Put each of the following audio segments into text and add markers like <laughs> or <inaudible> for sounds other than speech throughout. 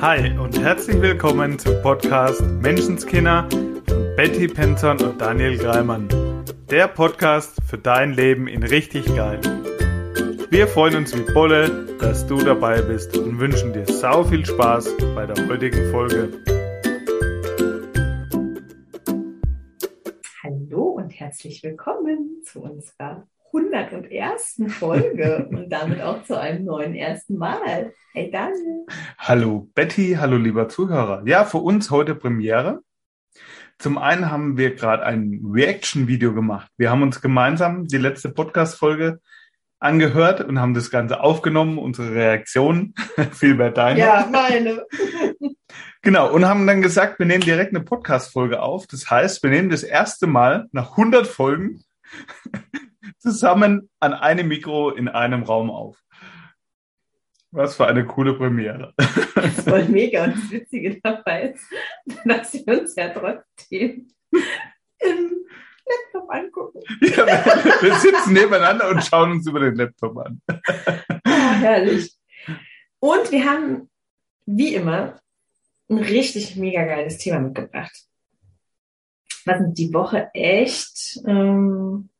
Hi und herzlich willkommen zum Podcast Menschenskinder von Betty Penton und Daniel Greimann. Der Podcast für dein Leben in richtig geil. Wir freuen uns wie Bolle, dass du dabei bist und wünschen dir sau viel Spaß bei der heutigen Folge. Hallo und herzlich willkommen zu unserer 101. Folge und damit auch zu einem neuen ersten Mal. Hey Daniel. Hallo Betty, hallo lieber Zuhörer. Ja, für uns heute Premiere. Zum einen haben wir gerade ein Reaction-Video gemacht. Wir haben uns gemeinsam die letzte Podcast-Folge angehört und haben das Ganze aufgenommen, unsere Reaktionen, <laughs> vielmehr deine. Ja, meine. Genau, und haben dann gesagt, wir nehmen direkt eine Podcast-Folge auf. Das heißt, wir nehmen das erste Mal nach 100 Folgen zusammen an einem Mikro in einem Raum auf. Was für eine coole Premiere. Das voll mega. Und das Witzige dabei ist, dass wir uns ja trotzdem im Laptop angucken. Ja, wir, wir sitzen nebeneinander und schauen uns über den Laptop an. Oh, herrlich. Und wir haben, wie immer, ein richtig mega geiles Thema mitgebracht. Was die Woche echt ähm,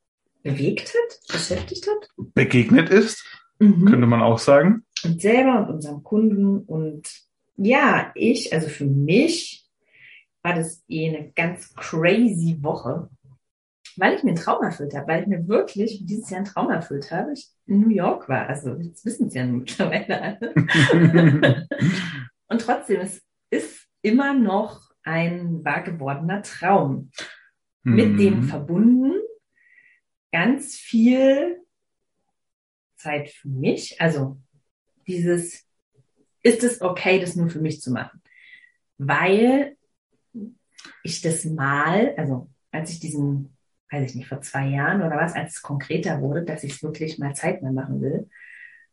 bewegt hat, beschäftigt hat. Begegnet ist, Mhm. könnte man auch sagen. Und selber und unserem Kunden. Und ja, ich, also für mich war das eh eine ganz crazy Woche, weil ich mir einen Traum erfüllt habe, weil ich mir wirklich dieses Jahr einen Traum erfüllt habe. Ich in New York war. Also jetzt wissen es ja <laughs> mittlerweile alle. <laughs> Und trotzdem, es ist immer noch ein wahr gewordener Traum. Mit dem Mhm. verbunden ganz viel Zeit für mich. Also dieses, ist es okay, das nur für mich zu machen? Weil ich das mal, also als ich diesen, weiß ich nicht, vor zwei Jahren oder was, als es konkreter wurde, dass ich es wirklich mal zeitnah machen will,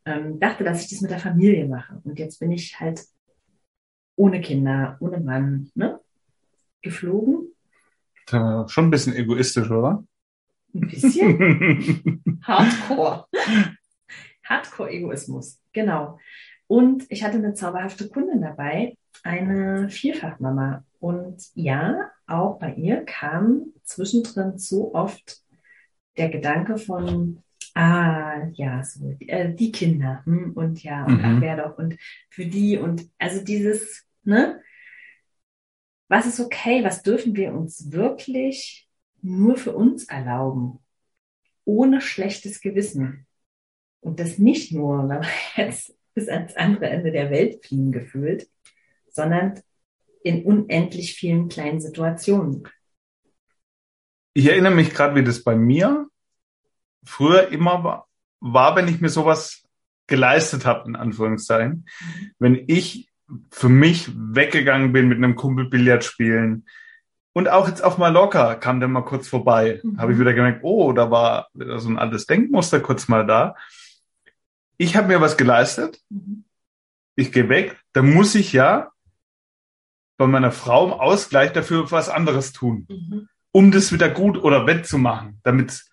ähm, dachte, dass ich das mit der Familie mache. Und jetzt bin ich halt ohne Kinder, ohne Mann, ne? Geflogen. Äh, Schon ein bisschen egoistisch, oder? Ein bisschen. <laughs> Hardcore. Hardcore-Egoismus, genau. Und ich hatte eine zauberhafte Kundin dabei, eine Vierfachmama. Und ja, auch bei ihr kam zwischendrin so oft der Gedanke von, ah, ja, so, äh, die Kinder, hm, und ja, und Mhm. ach, wer doch, und für die, und also dieses, ne? Was ist okay? Was dürfen wir uns wirklich nur für uns erlauben? Ohne schlechtes Gewissen. Und das nicht nur, wenn wir <laughs> jetzt bis ans andere Ende der Welt fliegen gefühlt, sondern in unendlich vielen kleinen Situationen. Ich erinnere mich gerade, wie das bei mir früher immer war, war, wenn ich mir sowas geleistet habe, in Anführungszeichen. Wenn ich für mich weggegangen bin mit einem Kumpel Billard spielen und auch jetzt auf Mallorca kam der mal kurz vorbei, Mhm. habe ich wieder gemerkt, oh, da war so ein altes Denkmuster kurz mal da. Ich habe mir was geleistet, ich gehe weg, dann muss ich ja bei meiner Frau im Ausgleich dafür was anderes tun Mhm. um das wieder gut oder wettzumachen, damit es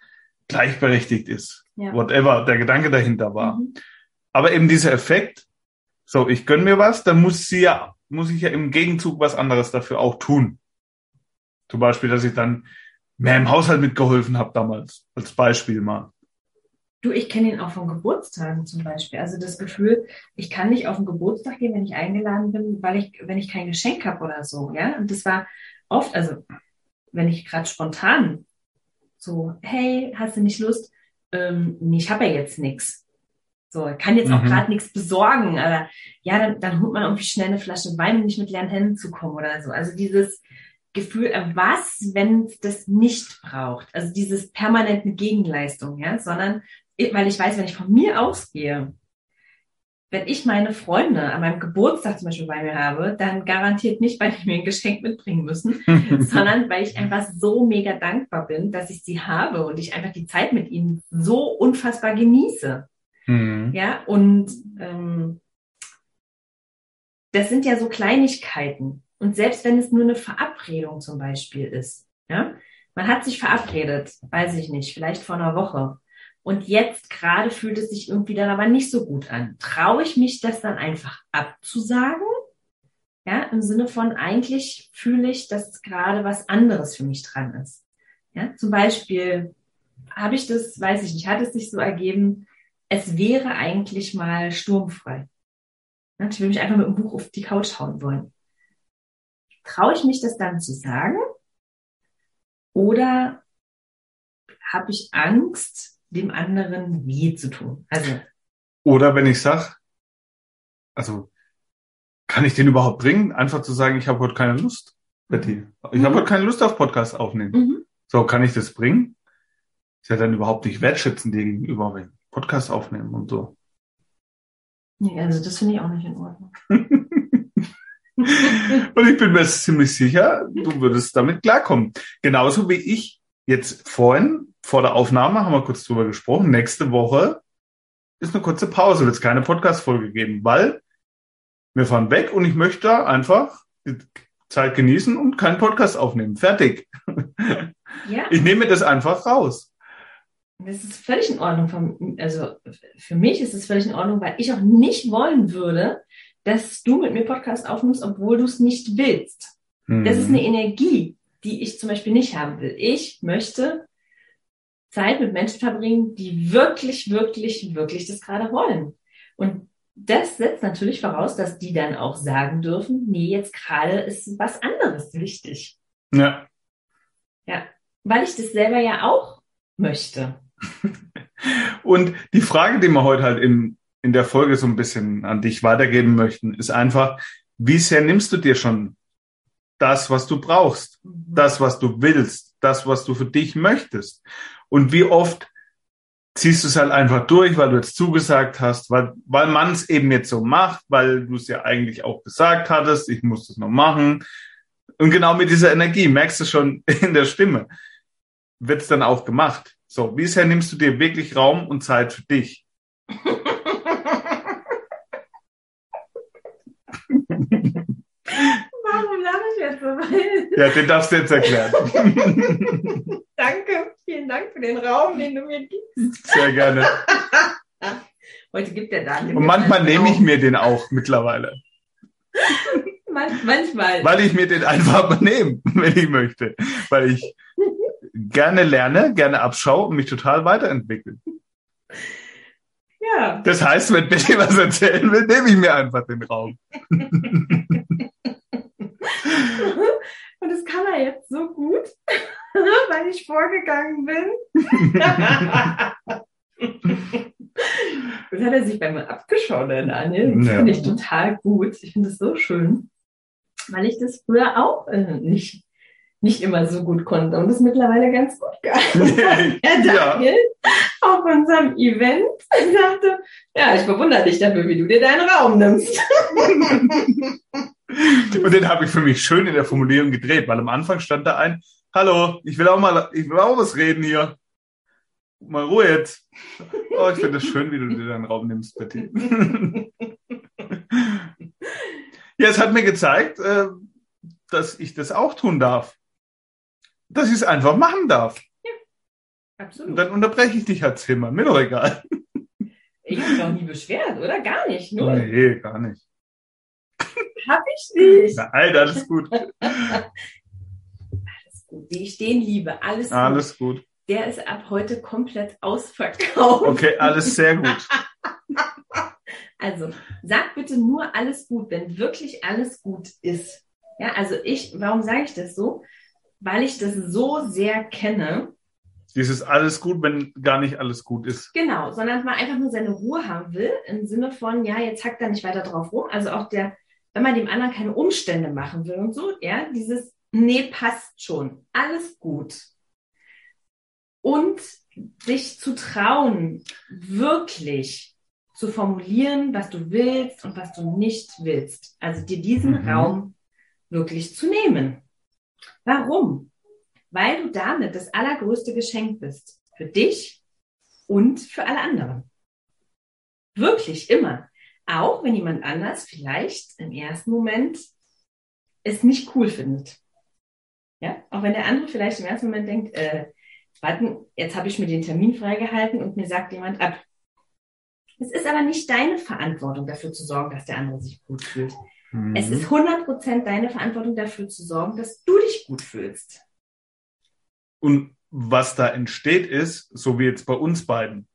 gleichberechtigt ist. Ja. Whatever der Gedanke dahinter war. Mhm. Aber eben dieser Effekt, so, ich gönn mir was, dann muss sie ja, muss ich ja im Gegenzug was anderes dafür auch tun. Zum Beispiel, dass ich dann mehr im Haushalt mitgeholfen habe damals, als Beispiel mal. Du, ich kenne ihn auch von Geburtstagen zum Beispiel. Also das Gefühl, ich kann nicht auf den Geburtstag gehen, wenn ich eingeladen bin, weil ich, wenn ich kein Geschenk habe oder so, ja. Und das war oft, also wenn ich gerade spontan so, hey, hast du nicht Lust? Ähm, nee, ich habe ja jetzt nichts. So, kann jetzt auch Mhm. gerade nichts besorgen, aber ja, dann, dann holt man irgendwie schnell eine Flasche Wein, um nicht mit leeren Händen zu kommen oder so. Also dieses Gefühl, äh, was, wenn es das nicht braucht? Also dieses permanente Gegenleistung, ja, sondern weil ich weiß, wenn ich von mir ausgehe, wenn ich meine Freunde an meinem Geburtstag zum Beispiel bei mir habe, dann garantiert nicht, weil die mir ein Geschenk mitbringen müssen, <laughs> sondern weil ich einfach so mega dankbar bin, dass ich sie habe und ich einfach die Zeit mit ihnen so unfassbar genieße. Mhm. Ja, und ähm, das sind ja so Kleinigkeiten. Und selbst wenn es nur eine Verabredung zum Beispiel ist, ja, man hat sich verabredet, weiß ich nicht, vielleicht vor einer Woche. Und jetzt gerade fühlt es sich irgendwie dann aber nicht so gut an. Traue ich mich, das dann einfach abzusagen? Ja, im Sinne von eigentlich fühle ich, dass gerade was anderes für mich dran ist. Ja, zum Beispiel habe ich das, weiß ich nicht, hat es sich so ergeben, es wäre eigentlich mal sturmfrei. Ich will mich einfach mit dem Buch auf die Couch hauen wollen. Traue ich mich das dann zu sagen? Oder habe ich Angst, dem anderen weh zu tun? Also. Oder wenn ich sage, also kann ich den überhaupt bringen? Einfach zu sagen, ich habe heute keine Lust, Betty. Ich mhm. habe heute keine Lust auf Podcast aufnehmen. Mhm. So, kann ich das bringen? Ist ja dann überhaupt nicht wertschätzend dir gegenüber, wenn Podcast aufnehmen und so. Nee, also das finde ich auch nicht in Ordnung. <laughs> <laughs> und ich bin mir ziemlich sicher, du würdest damit klarkommen. Genauso wie ich jetzt vorhin vor der Aufnahme haben wir kurz drüber gesprochen. Nächste Woche ist eine kurze Pause, wird es keine Podcast-Folge geben, weil wir fahren weg und ich möchte einfach die Zeit genießen und keinen Podcast aufnehmen. Fertig. Ja. Ich nehme das einfach raus. Das ist völlig in Ordnung. also für mich ist es völlig in Ordnung, weil ich auch nicht wollen würde, dass du mit mir Podcast aufnimmst, obwohl du es nicht willst. Mhm. Das ist eine Energie, die ich zum Beispiel nicht haben will. Ich möchte Zeit mit Menschen verbringen, die wirklich, wirklich, wirklich das gerade wollen. Und das setzt natürlich voraus, dass die dann auch sagen dürfen, nee, jetzt gerade ist was anderes wichtig. Ja. Ja, weil ich das selber ja auch möchte. <laughs> Und die Frage, die wir heute halt in, in der Folge so ein bisschen an dich weitergeben möchten, ist einfach, wie sehr nimmst du dir schon das, was du brauchst, mhm. das, was du willst, das, was du für dich möchtest? Und wie oft ziehst du es halt einfach durch, weil du jetzt zugesagt hast, weil, weil man es eben jetzt so macht, weil du es ja eigentlich auch gesagt hattest, ich muss das noch machen. Und genau mit dieser Energie, merkst du schon <laughs> in der Stimme, wird es dann auch gemacht. So, wie sehr nimmst du dir wirklich Raum und Zeit für dich? Warum lache ich jetzt so? <laughs> ja, den darfst du jetzt erklären. <laughs> Danke, vielen Dank für den Raum, den du mir gibst. Sehr gerne. <laughs> Heute gibt er Daniel. Und manchmal nehme ich mir den auch mittlerweile. manchmal. Weil ich mir den einfach nehme, wenn ich möchte. Weil ich gerne lerne, gerne abschaue und mich total weiterentwickle. Ja. Das heißt, wenn Betty was erzählen will, nehme ich mir einfach den Raum. <laughs> Und das kann er jetzt so gut, <laughs> weil ich vorgegangen bin. <laughs> das hat er sich bei mir abgeschaut, der Daniel. Das ja. finde ich total gut. Ich finde es so schön, weil ich das früher auch äh, nicht nicht immer so gut konnte und es mittlerweile ganz gut kann. Herr Daniel ja. Auf unserem Event sagte, ja, ich bewundere dich dafür, wie du dir deinen Raum nimmst. <laughs> und den habe ich für mich schön in der Formulierung gedreht, weil am Anfang stand da ein, hallo, ich will auch mal, ich will auch was reden hier. Mal Ruhe jetzt. Oh, ich finde es schön, wie du dir deinen Raum nimmst, Betty. <laughs> ja, es hat mir gezeigt, äh, dass ich das auch tun darf dass ich es einfach machen darf. Absolut. Und dann unterbreche ich dich halt zehnmal. Mir doch egal. Ich habe mich auch nie beschwert, oder? Gar nicht. Nur. Nee, gar nicht. Hab ich nicht. Nein, alles <laughs> gut. alles gut. Wie ich den liebe. Alles gut. Alles gut. Der ist ab heute komplett ausverkauft. Okay, alles sehr gut. <laughs> Also, sag bitte nur alles gut, wenn wirklich alles gut ist. Ja, also ich, warum sage ich das so? weil ich das so sehr kenne. Dieses alles gut, wenn gar nicht alles gut ist. Genau, sondern man einfach nur seine Ruhe haben will, im Sinne von, ja, jetzt hackt er nicht weiter drauf rum. Also auch der, wenn man dem anderen keine Umstände machen will und so, ja, dieses, nee, passt schon, alles gut. Und sich zu trauen, wirklich zu formulieren, was du willst und was du nicht willst. Also dir diesen mhm. Raum wirklich zu nehmen. Warum? Weil du damit das allergrößte Geschenk bist. Für dich und für alle anderen. Wirklich immer. Auch wenn jemand anders vielleicht im ersten Moment es nicht cool findet. Ja, auch wenn der andere vielleicht im ersten Moment denkt, äh, warten, jetzt habe ich mir den Termin freigehalten und mir sagt jemand ab. Es ist aber nicht deine Verantwortung, dafür zu sorgen, dass der andere sich gut fühlt. Mhm. Es ist 100% deine Verantwortung dafür zu sorgen, dass du dich gut fühlst. Und was da entsteht ist, so wie jetzt bei uns beiden.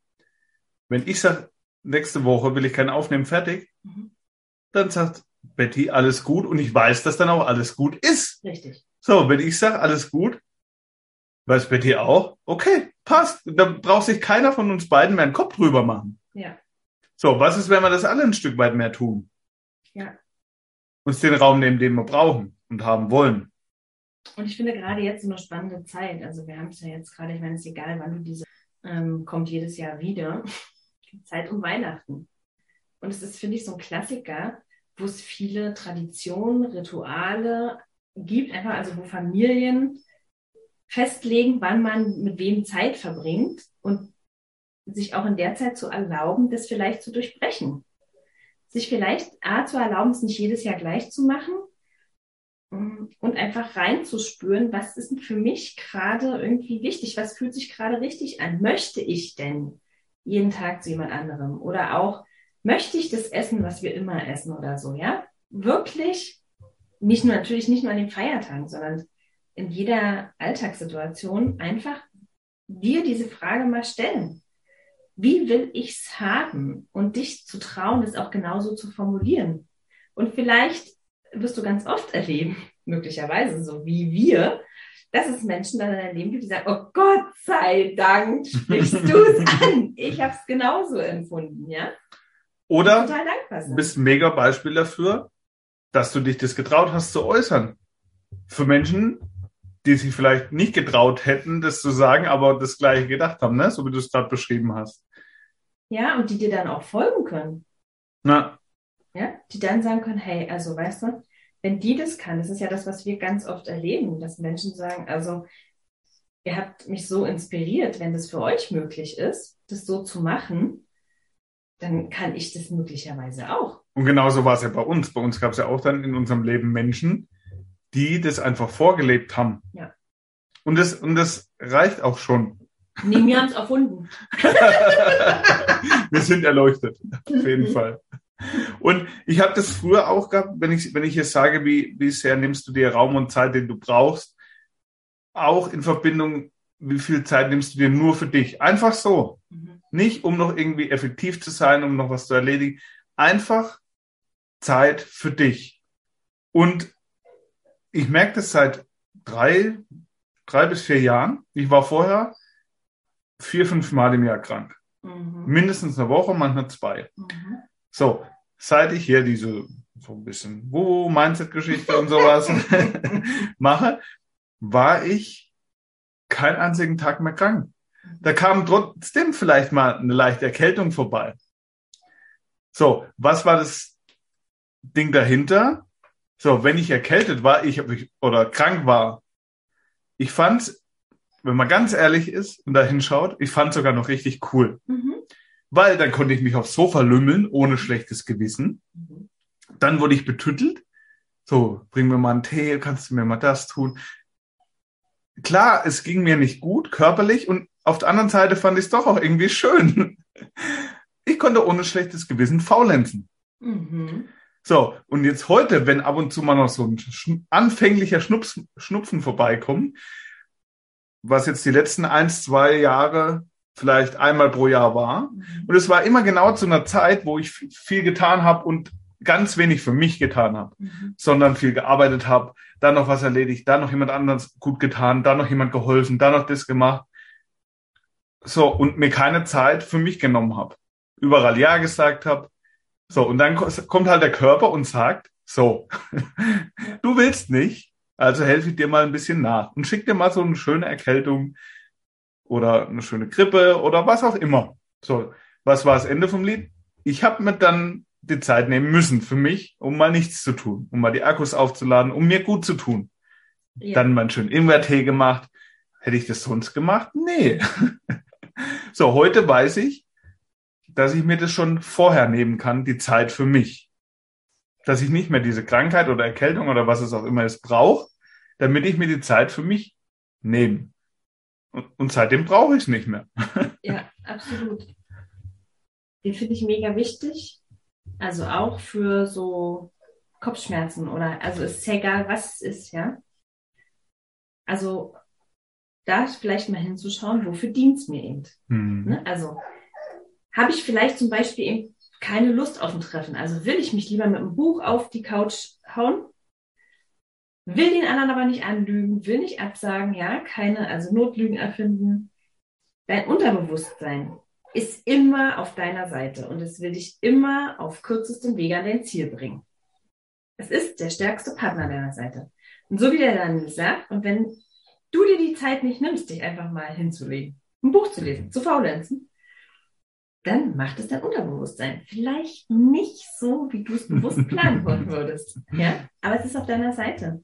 Wenn ich sage, nächste Woche will ich keinen aufnehmen, fertig, Mhm. dann sagt Betty alles gut und ich weiß, dass dann auch alles gut ist. Richtig. So, wenn ich sage alles gut, weiß Betty auch, okay, passt. Da braucht sich keiner von uns beiden mehr einen Kopf drüber machen. Ja. So, was ist, wenn wir das alle ein Stück weit mehr tun? Ja. Uns den Raum nehmen, den wir brauchen und haben wollen. Und ich finde gerade jetzt so eine spannende Zeit. Also wir haben es ja jetzt gerade, ich meine, es ist egal, wann du diese, ähm, kommt jedes Jahr wieder. <laughs> Zeit um Weihnachten. Und es ist, finde ich, so ein Klassiker, wo es viele Traditionen, Rituale gibt, einfach also wo Familien festlegen, wann man mit wem Zeit verbringt und sich auch in der Zeit zu erlauben, das vielleicht zu durchbrechen. Sich vielleicht A zu erlauben, es nicht jedes Jahr gleich zu machen und einfach reinzuspüren, was ist denn für mich gerade irgendwie wichtig, was fühlt sich gerade richtig an? Möchte ich denn jeden Tag zu jemand anderem? Oder auch, möchte ich das essen, was wir immer essen oder so, ja? Wirklich, nicht nur, natürlich nicht nur an den Feiertagen, sondern in jeder Alltagssituation einfach dir diese Frage mal stellen. Wie will ich's haben? Und dich zu trauen, das auch genauso zu formulieren. Und vielleicht wirst du ganz oft erleben, möglicherweise so wie wir, dass es Menschen dann in deinem Leben gibt, die sagen, oh Gott sei Dank, sprichst du es <laughs> an. Ich habe es genauso empfunden, ja? Oder Total dankbar du sein. bist ein mega Beispiel dafür, dass du dich das getraut hast zu äußern. Für Menschen, die sich vielleicht nicht getraut hätten, das zu sagen, aber das gleiche gedacht haben, ne? so wie du es gerade beschrieben hast. Ja, und die dir dann auch folgen können. Na, Ja, die dann sagen können, hey, also weißt du, wenn die das kann, das ist ja das, was wir ganz oft erleben, dass Menschen sagen, also ihr habt mich so inspiriert, wenn das für euch möglich ist, das so zu machen, dann kann ich das möglicherweise auch. Und genauso war es ja bei uns. Bei uns gab es ja auch dann in unserem Leben Menschen, die das einfach vorgelebt haben. Ja. Und das, und das reicht auch schon. Nee, wir haben es erfunden. <laughs> Wir sind erleuchtet, auf jeden Fall. Und ich habe das früher auch gehabt, wenn ich, wenn ich jetzt sage, wie, wie sehr nimmst du dir Raum und Zeit, den du brauchst, auch in Verbindung, wie viel Zeit nimmst du dir nur für dich. Einfach so. Mhm. Nicht, um noch irgendwie effektiv zu sein, um noch was zu erledigen. Einfach Zeit für dich. Und ich merke das seit drei, drei bis vier Jahren. Ich war vorher vier, fünf Mal im Jahr krank. Mhm. Mindestens eine Woche, manchmal zwei. Mhm. So, seit ich hier diese so ein bisschen wo Mindset-Geschichte und sowas <laughs> mache, war ich keinen einzigen Tag mehr krank. Da kam trotzdem vielleicht mal eine leichte Erkältung vorbei. So, was war das Ding dahinter? So, wenn ich erkältet war, ich oder krank war, ich fand, wenn man ganz ehrlich ist und da hinschaut, ich fand sogar noch richtig cool. Mhm. Weil dann konnte ich mich aufs Sofa lümmeln, ohne schlechtes Gewissen. Mhm. Dann wurde ich betüttelt. So, bring mir mal einen Tee, kannst du mir mal das tun? Klar, es ging mir nicht gut, körperlich, und auf der anderen Seite fand ich es doch auch irgendwie schön. <laughs> Ich konnte ohne schlechtes Gewissen faulenzen. Mhm. So, und jetzt heute, wenn ab und zu mal noch so ein anfänglicher Schnups, Schnupfen vorbeikommt, was jetzt die letzten eins, zwei Jahre vielleicht einmal pro Jahr war, und es war immer genau zu einer Zeit, wo ich viel getan habe und ganz wenig für mich getan habe, Mhm. sondern viel gearbeitet habe, dann noch was erledigt, dann noch jemand anderes gut getan, dann noch jemand geholfen, dann noch das gemacht. So, und mir keine Zeit für mich genommen habe. Überall Ja gesagt habe. So, und dann ko- kommt halt der Körper und sagt, so, <laughs> du willst nicht, also helfe ich dir mal ein bisschen nach und schick dir mal so eine schöne Erkältung oder eine schöne Grippe oder was auch immer. So, was war das Ende vom Lied? Ich habe mir dann die Zeit nehmen müssen für mich, um mal nichts zu tun, um mal die Akkus aufzuladen, um mir gut zu tun. Ja. Dann mal einen schönen Ingwertee gemacht. Hätte ich das sonst gemacht? Nee. <laughs> so, heute weiß ich, dass ich mir das schon vorher nehmen kann, die Zeit für mich. Dass ich nicht mehr diese Krankheit oder Erkältung oder was es auch immer ist brauche, damit ich mir die Zeit für mich nehme. Und, seitdem brauche ich es nicht mehr. <laughs> Ja, absolut. Den finde ich mega wichtig. Also auch für so Kopfschmerzen oder, also ist ja egal, was es ist, ja. Also, da vielleicht mal hinzuschauen, wofür dient es mir eben. Mhm. Ne? Also, habe ich vielleicht zum Beispiel eben keine Lust auf ein Treffen? Also will ich mich lieber mit einem Buch auf die Couch hauen? Will den anderen aber nicht anlügen, will nicht absagen, ja, keine, also Notlügen erfinden. Dein Unterbewusstsein ist immer auf deiner Seite und es will dich immer auf kürzestem Wege an dein Ziel bringen. Es ist der stärkste Partner deiner Seite. Und so wie der dann sagt, und wenn du dir die Zeit nicht nimmst, dich einfach mal hinzulegen, ein Buch zu lesen, zu faulenzen, dann macht es dein Unterbewusstsein. Vielleicht nicht so, wie du es bewusst planen würdest. Ja, aber es ist auf deiner Seite.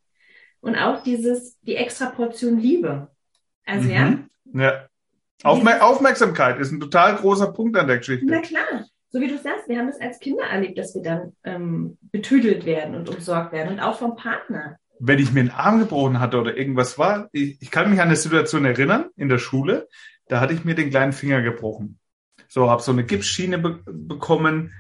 Und auch dieses, die extra Portion Liebe. Also ja. Mhm. Ja. Aufmer Aufmerksamkeit ist ein total großer Punkt an der Geschichte. Na klar. So wie du sagst, wir haben das als Kinder erlebt, dass wir dann ähm, betüdelt werden und umsorgt werden und auch vom Partner. Wenn ich mir einen Arm gebrochen hatte oder irgendwas war, ich, ich kann mich an eine Situation erinnern in der Schule, da hatte ich mir den kleinen Finger gebrochen. So, habe so eine Gipsschiene be bekommen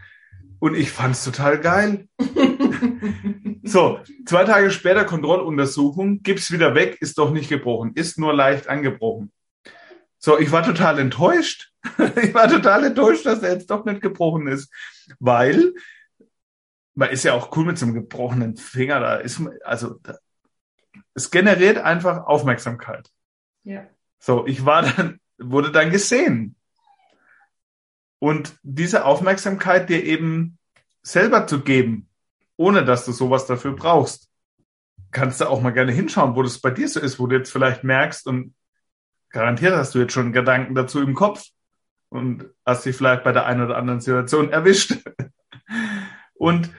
und ich fand es total geil. <laughs> so, zwei Tage später Kontrolluntersuchung, Gips wieder weg, ist doch nicht gebrochen, ist nur leicht angebrochen. So, ich war total enttäuscht. <laughs> ich war total enttäuscht, dass er jetzt doch nicht gebrochen ist, weil man ist ja auch cool mit so einem gebrochenen Finger. Da ist also da, es generiert einfach Aufmerksamkeit. Ja. So, ich war dann, wurde dann gesehen. Und diese Aufmerksamkeit dir eben selber zu geben, ohne dass du sowas dafür brauchst, kannst du auch mal gerne hinschauen, wo das bei dir so ist, wo du jetzt vielleicht merkst und garantiert hast du jetzt schon Gedanken dazu im Kopf und hast dich vielleicht bei der einen oder anderen Situation erwischt. <laughs> Und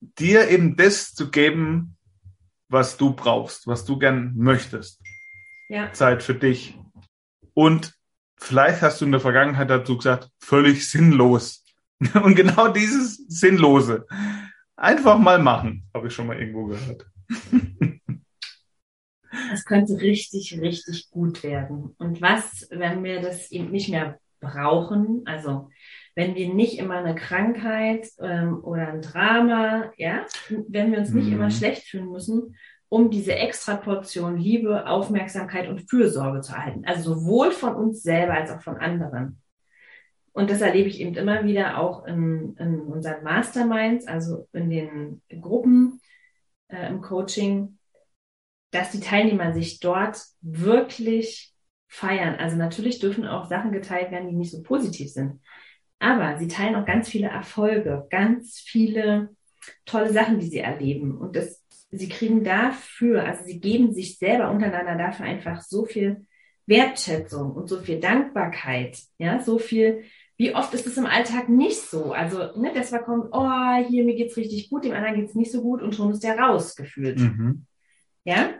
dir eben das zu geben, was du brauchst, was du gern möchtest. Ja. Zeit für dich. Und vielleicht hast du in der Vergangenheit dazu gesagt, völlig sinnlos. <laughs> Und genau dieses Sinnlose einfach mal machen, habe ich schon mal irgendwo gehört. <laughs> Es könnte richtig, richtig gut werden. Und was, wenn wir das eben nicht mehr brauchen, also wenn wir nicht immer eine Krankheit ähm, oder ein Drama, ja, wenn wir uns nicht Mhm. immer schlecht fühlen müssen, um diese extra Portion Liebe, Aufmerksamkeit und Fürsorge zu erhalten. Also sowohl von uns selber als auch von anderen. Und das erlebe ich eben immer wieder auch in, in unseren Masterminds, also in den Gruppen äh, im Coaching, dass die Teilnehmer sich dort wirklich feiern. Also natürlich dürfen auch Sachen geteilt werden, die nicht so positiv sind. Aber sie teilen auch ganz viele Erfolge, ganz viele tolle Sachen, die sie erleben. Und das, sie kriegen dafür, also sie geben sich selber untereinander dafür einfach so viel Wertschätzung und so viel Dankbarkeit, ja, so viel. Wie oft ist es im Alltag nicht so? Also, ne, das war kommt, oh, hier, mir geht's richtig gut, dem anderen geht's nicht so gut und schon ist der rausgefühlt. Mhm. Ja?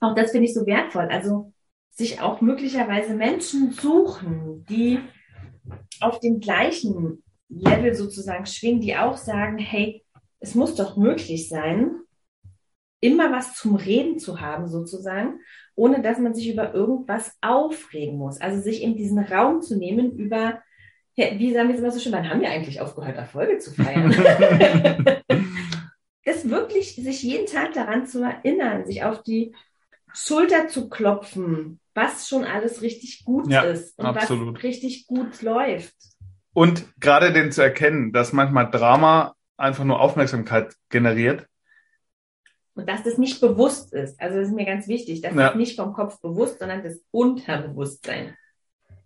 Auch das finde ich so wertvoll. Also sich auch möglicherweise Menschen suchen, die auf dem gleichen Level sozusagen schwingen, die auch sagen, hey, es muss doch möglich sein, immer was zum Reden zu haben sozusagen, ohne dass man sich über irgendwas aufregen muss. Also sich in diesen Raum zu nehmen über, ja, wie sagen wir es immer so schön, wann haben wir eigentlich aufgehört, Erfolge zu feiern? <laughs> es wirklich sich jeden Tag daran zu erinnern, sich auf die Schulter zu klopfen, was schon alles richtig gut Ja, ist und absolut. was richtig gut läuft. Und gerade den zu erkennen, dass manchmal Drama einfach nur Aufmerksamkeit generiert. Und dass das nicht bewusst ist. Also das ist mir ganz wichtig. Das Ja. ist nicht vom Kopf bewusst, sondern das Unterbewusstsein.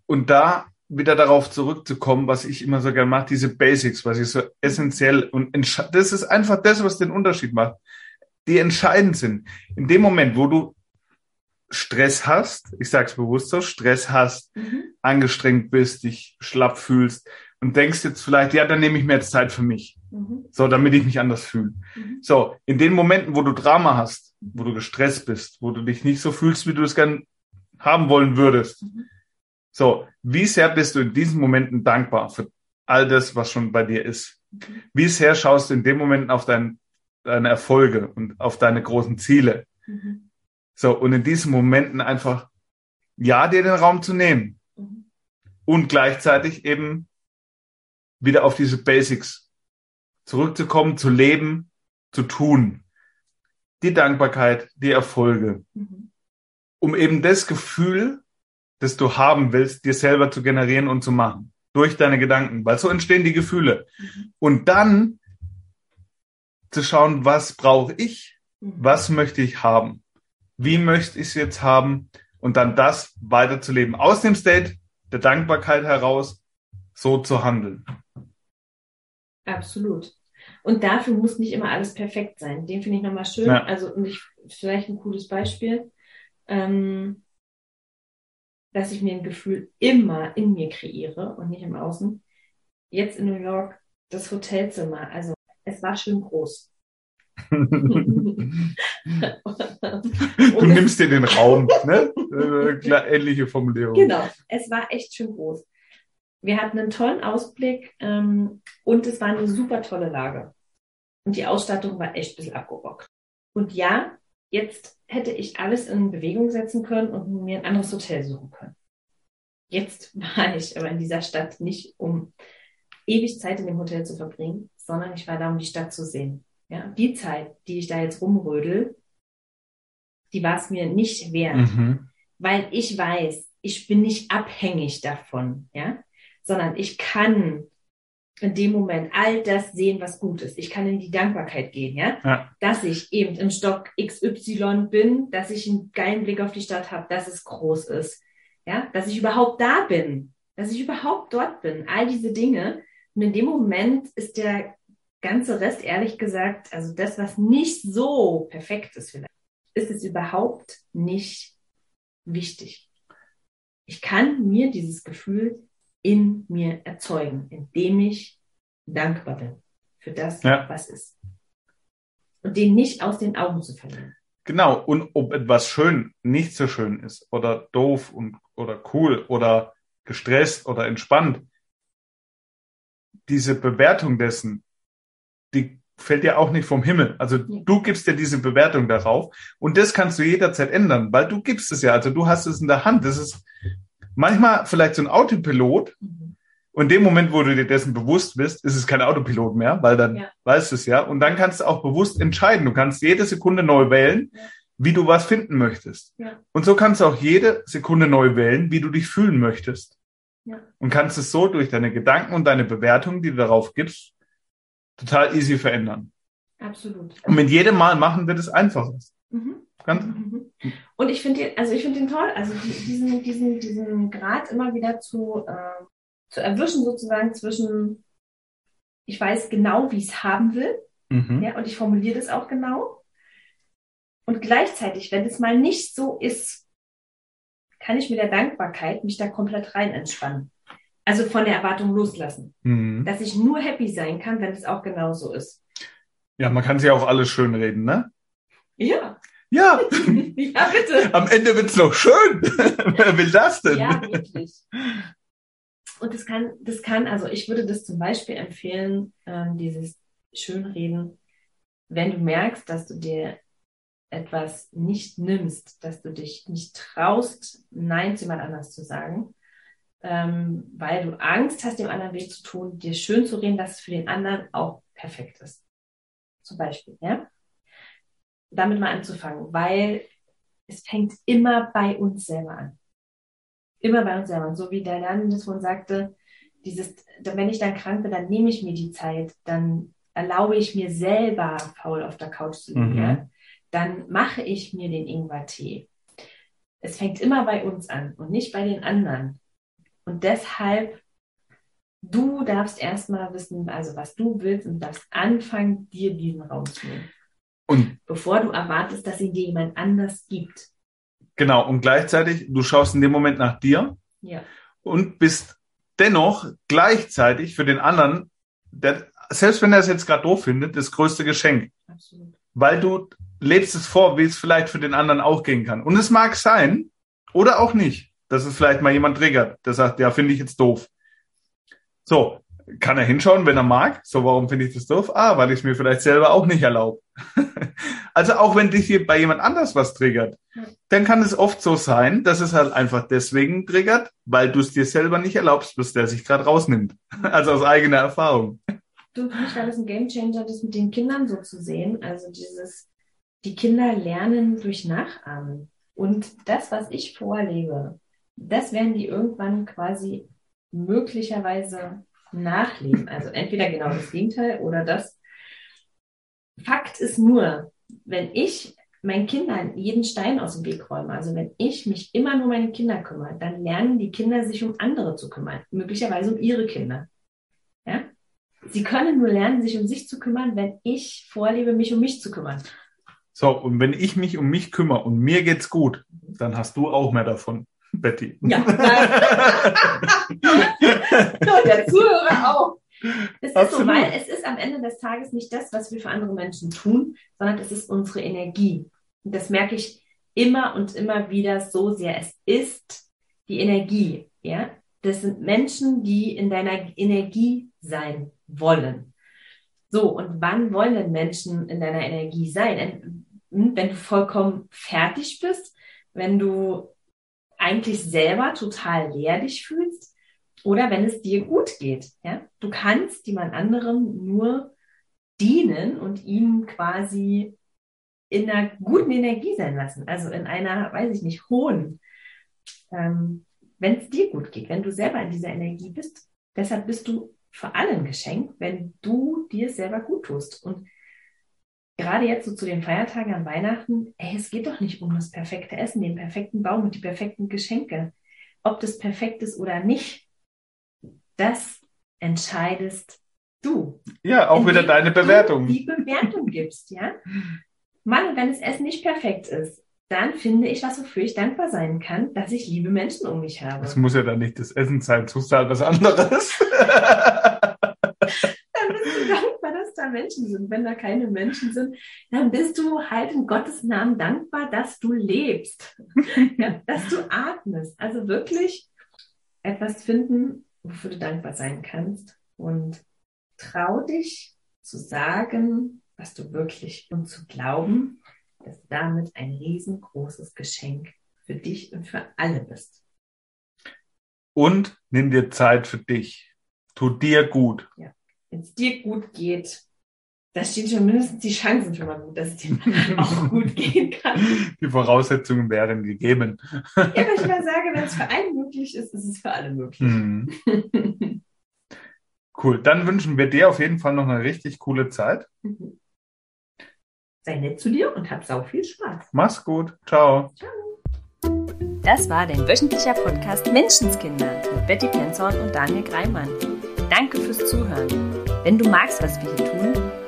Und da wieder darauf zurückzukommen, was ich immer so gerne mache, diese Basics, was ich so essentiell und das ist einfach das, was den Unterschied macht, die entscheidend sind. In dem Moment, wo du Stress hast, ich sage es bewusst so, Stress hast, Mhm. angestrengt bist, dich schlapp fühlst und denkst jetzt vielleicht, ja, dann nehme ich mir jetzt Zeit für mich, Mhm. so, damit ich mich anders fühle. Mhm. So, in den Momenten, wo du Drama hast, wo du gestresst bist, wo du dich nicht so fühlst, wie du es gern haben wollen würdest, Mhm. so, wie sehr bist du in diesen Momenten dankbar für all das, was schon bei dir ist? Mhm. Wie sehr schaust du in den Momenten auf dein, deine Erfolge und auf deine großen Ziele? Mhm. So, und in diesen Momenten einfach, ja, dir den Raum zu nehmen und gleichzeitig eben wieder auf diese Basics zurückzukommen, zu leben, zu tun. Die Dankbarkeit, die Erfolge. Mhm. Um eben das Gefühl, das du haben willst, dir selber zu generieren und zu machen. Durch deine Gedanken. Weil so entstehen die Gefühle. Mhm. Und dann zu schauen, was brauche ich? Mhm. Was möchte ich haben? Wie möchte ich es jetzt haben? Und dann das weiterzuleben. Aus dem State der Dankbarkeit heraus so zu handeln. Absolut. Und dafür muss nicht immer alles perfekt sein. Den finde ich nochmal schön. Ja. Also und ich, vielleicht ein cooles Beispiel, ähm, dass ich mir ein Gefühl immer in mir kreiere und nicht im Außen. Jetzt in New York das Hotelzimmer. Also es war schön groß. Du nimmst dir den Raum, ne? Äh, ähnliche Formulierung. Genau, es war echt schön groß. Wir hatten einen tollen Ausblick ähm, und es war eine super tolle Lage. Und die Ausstattung war echt ein bisschen abgerockt. Und ja, jetzt hätte ich alles in Bewegung setzen können und mir ein anderes Hotel suchen können. Jetzt <laughs> war ich aber in dieser Stadt nicht, um ewig Zeit in dem Hotel zu verbringen, sondern ich war da, um die Stadt zu sehen. Ja, die Zeit, die ich da jetzt rumrödel, die war es mir nicht wert Mhm. weil ich weiß, ich bin nicht abhängig davon, ja, sondern ich kann in dem Moment all das sehen, was gut ist. Ich kann in die Dankbarkeit gehen, ja, Ja. dass ich eben im Stock XY bin, dass ich einen geilen Blick auf die Stadt habe, dass es groß ist, ja, dass ich überhaupt da bin, dass ich überhaupt dort bin, all diese Dinge. Und in dem Moment ist der ganze Rest, ehrlich gesagt, also das, was nicht so perfekt ist vielleicht, ist es überhaupt nicht wichtig. Ich kann mir dieses Gefühl in mir erzeugen, indem ich dankbar bin für das, Ja. was ist. Und den nicht aus den Augen zu verlieren. Genau. Und ob etwas schön nicht so schön ist oder doof und, oder cool oder gestresst oder entspannt, diese Bewertung dessen, die fällt dir auch nicht vom Himmel. Also Ja. du gibst dir diese Bewertung darauf und das kannst du jederzeit ändern, weil du gibst es ja. Also du hast es in der Hand. Das ist manchmal vielleicht so ein Autopilot, Mhm. Und in dem Moment, wo du dir dessen bewusst bist, ist es kein Autopilot mehr, weil dann Ja. weißt du es ja. Und dann kannst du auch bewusst entscheiden. Du kannst jede Sekunde neu wählen, Ja. wie du was finden möchtest. Ja. Und so kannst du auch jede Sekunde neu wählen, wie du dich fühlen möchtest. Ja. Und kannst es so durch deine Gedanken und deine Bewertung, die du darauf gibst, total easy verändern. Absolut. Und mit jedem Mal machen wird es einfacher. Mhm. Ganz, Mhm. Und ich finde den, also ich finde den toll, also die- diesen, diesen, diesen Grad immer wieder zu, äh, zu erwischen sozusagen zwischen, ich weiß genau, wie ich es haben will, mhm. ja, und ich formuliere das auch genau. Und gleichzeitig, wenn es mal nicht so ist, kann ich mit der Dankbarkeit mich da komplett rein entspannen. Also von der Erwartung loslassen. Mhm. Dass ich nur happy sein kann, wenn es auch genauso ist. Ja, man kann sich auch alles schön reden, ne? Ja, Ja, <laughs> ja, bitte. am Ende wird's noch schön. <laughs> Wer will das denn? Ja, wirklich. Und das kann, das kann, also ich würde das zum Beispiel empfehlen, ähm, dieses Schönreden, wenn du merkst, dass du dir etwas nicht nimmst, dass du dich nicht traust, Nein zu jemand anders zu sagen, ähm, weil du Angst hast, dem anderen weh zu tun, dir schön zu reden, dass es für den anderen auch perfekt ist. Zum Beispiel, ja. Damit mal anzufangen, weil es fängt immer bei uns selber an immer bei uns selber. Und so wie der Lernen das vorhin sagte, dieses, wenn ich dann krank bin, dann nehme ich mir die Zeit, dann erlaube ich mir selber faul auf der Couch zu liegen, Mhm. ja? dann mache ich mir den Ingwertee. Es fängt immer bei uns an und nicht bei den anderen. Und deshalb, du darfst erstmal wissen, also was du willst und darfst anfangen, dir diesen Raum zu nehmen. Und Bevor du erwartest, dass ihn dir jemand anders gibt. genau, und gleichzeitig, du schaust in dem Moment nach dir Ja. und bist dennoch gleichzeitig für den anderen, der, selbst wenn er es jetzt gerade doof findet, das größte Geschenk. Absolut. Weil du lebst es vor, wie es vielleicht für den anderen auch gehen kann. Und es mag sein, oder auch nicht, dass es vielleicht mal jemand triggert, der sagt, ja, finde ich jetzt doof. So, kann er hinschauen, wenn er mag. So, warum finde ich das doof? Ah, weil ich es mir vielleicht selber auch nicht erlaube. <laughs> also auch wenn dich hier bei jemand anders was triggert, dann kann es oft so sein, dass es halt einfach deswegen triggert, weil du es dir selber nicht erlaubst, bis der sich gerade rausnimmt. <laughs> Also aus eigener Erfahrung. du, für mich war das ein Gamechanger, das mit den Kindern so zu sehen. Also dieses, die Kinder lernen durch Nachahmen. Und das, was ich vorlebe, das werden die irgendwann quasi möglicherweise nachleben. Also entweder genau das Gegenteil oder das. Fakt ist nur, wenn ich meinen Kindern jeden Stein aus dem Weg räume, also wenn ich mich immer nur um meine Kinder kümmere, dann lernen die Kinder sich um andere zu kümmern, möglicherweise um ihre Kinder. Ja? Sie können nur lernen, sich um sich zu kümmern, wenn ich vorlebe, mich um mich zu kümmern. So, und wenn ich mich um mich kümmere und mir geht's gut, dann hast du auch mehr davon, Betty. Ja. <laughs> <laughs> der Zuhörer. Es ist so, weil es ist am Ende des Tages nicht das, was wir für andere Menschen tun, sondern es ist unsere Energie. Und das merke ich immer und immer wieder so sehr. Es ist die Energie, ja. Das sind Menschen, die in deiner Energie sein wollen. So, und wann wollen denn Menschen in deiner Energie sein? Hm, wenn du vollkommen fertig bist, wenn du eigentlich selber total leer dich fühlst oder wenn es dir gut geht. Ja? Du kannst jemand anderem nur dienen und ihn quasi in einer guten Energie sein lassen, also in einer, weiß ich nicht, hohen, ähm, wenn es dir gut geht, wenn du selber in dieser Energie bist. Deshalb bist du vor allem geschenkt, wenn du dir selber gut tust. Und gerade jetzt so zu den Feiertagen an Weihnachten, ey, es geht doch nicht um das perfekte Essen, den perfekten Baum und die perfekten Geschenke. Ob das perfekt ist oder nicht, das entscheidest du. Ja, auch wieder deine Bewertung. Du die Bewertung gibst, ja. Mann, wenn das Essen nicht perfekt ist, dann finde ich was, wofür ich dankbar sein kann, dass ich liebe Menschen um mich habe. Das muss ja dann nicht das Essen sein, tust du halt was anderes. <laughs> dann bist du dankbar, dass da Menschen sind. Wenn da keine Menschen sind, dann bist du halt in Gottes Namen dankbar, dass du lebst, <laughs> ja, dass du atmest. Also wirklich etwas finden, wofür du dankbar sein kannst. Und trau dich zu sagen, was du wirklich und zu glauben, dass du damit ein riesengroßes Geschenk für dich und für alle bist. Und nimm dir Zeit für dich. Tu dir gut. Ja. Wenn es dir gut geht, da stehen schon mindestens die Chancen schon mal gut, dass es dir auch <laughs> gut gehen kann. Die Voraussetzungen wären gegeben. Ja, aber ich mal sage, wenn es für einen möglich ist, ist es für alle möglich. Mhm. Cool. Dann wünschen wir dir auf jeden Fall noch eine richtig coole Zeit. Mhm sei nett zu dir und hab sau viel Spaß. Mach's gut. Ciao. Ciao. Das war dein wöchentlicher Podcast Menschenskinder mit Betty Penzorn und Daniel Greimann. Danke fürs Zuhören. Wenn du magst, was wir hier tun,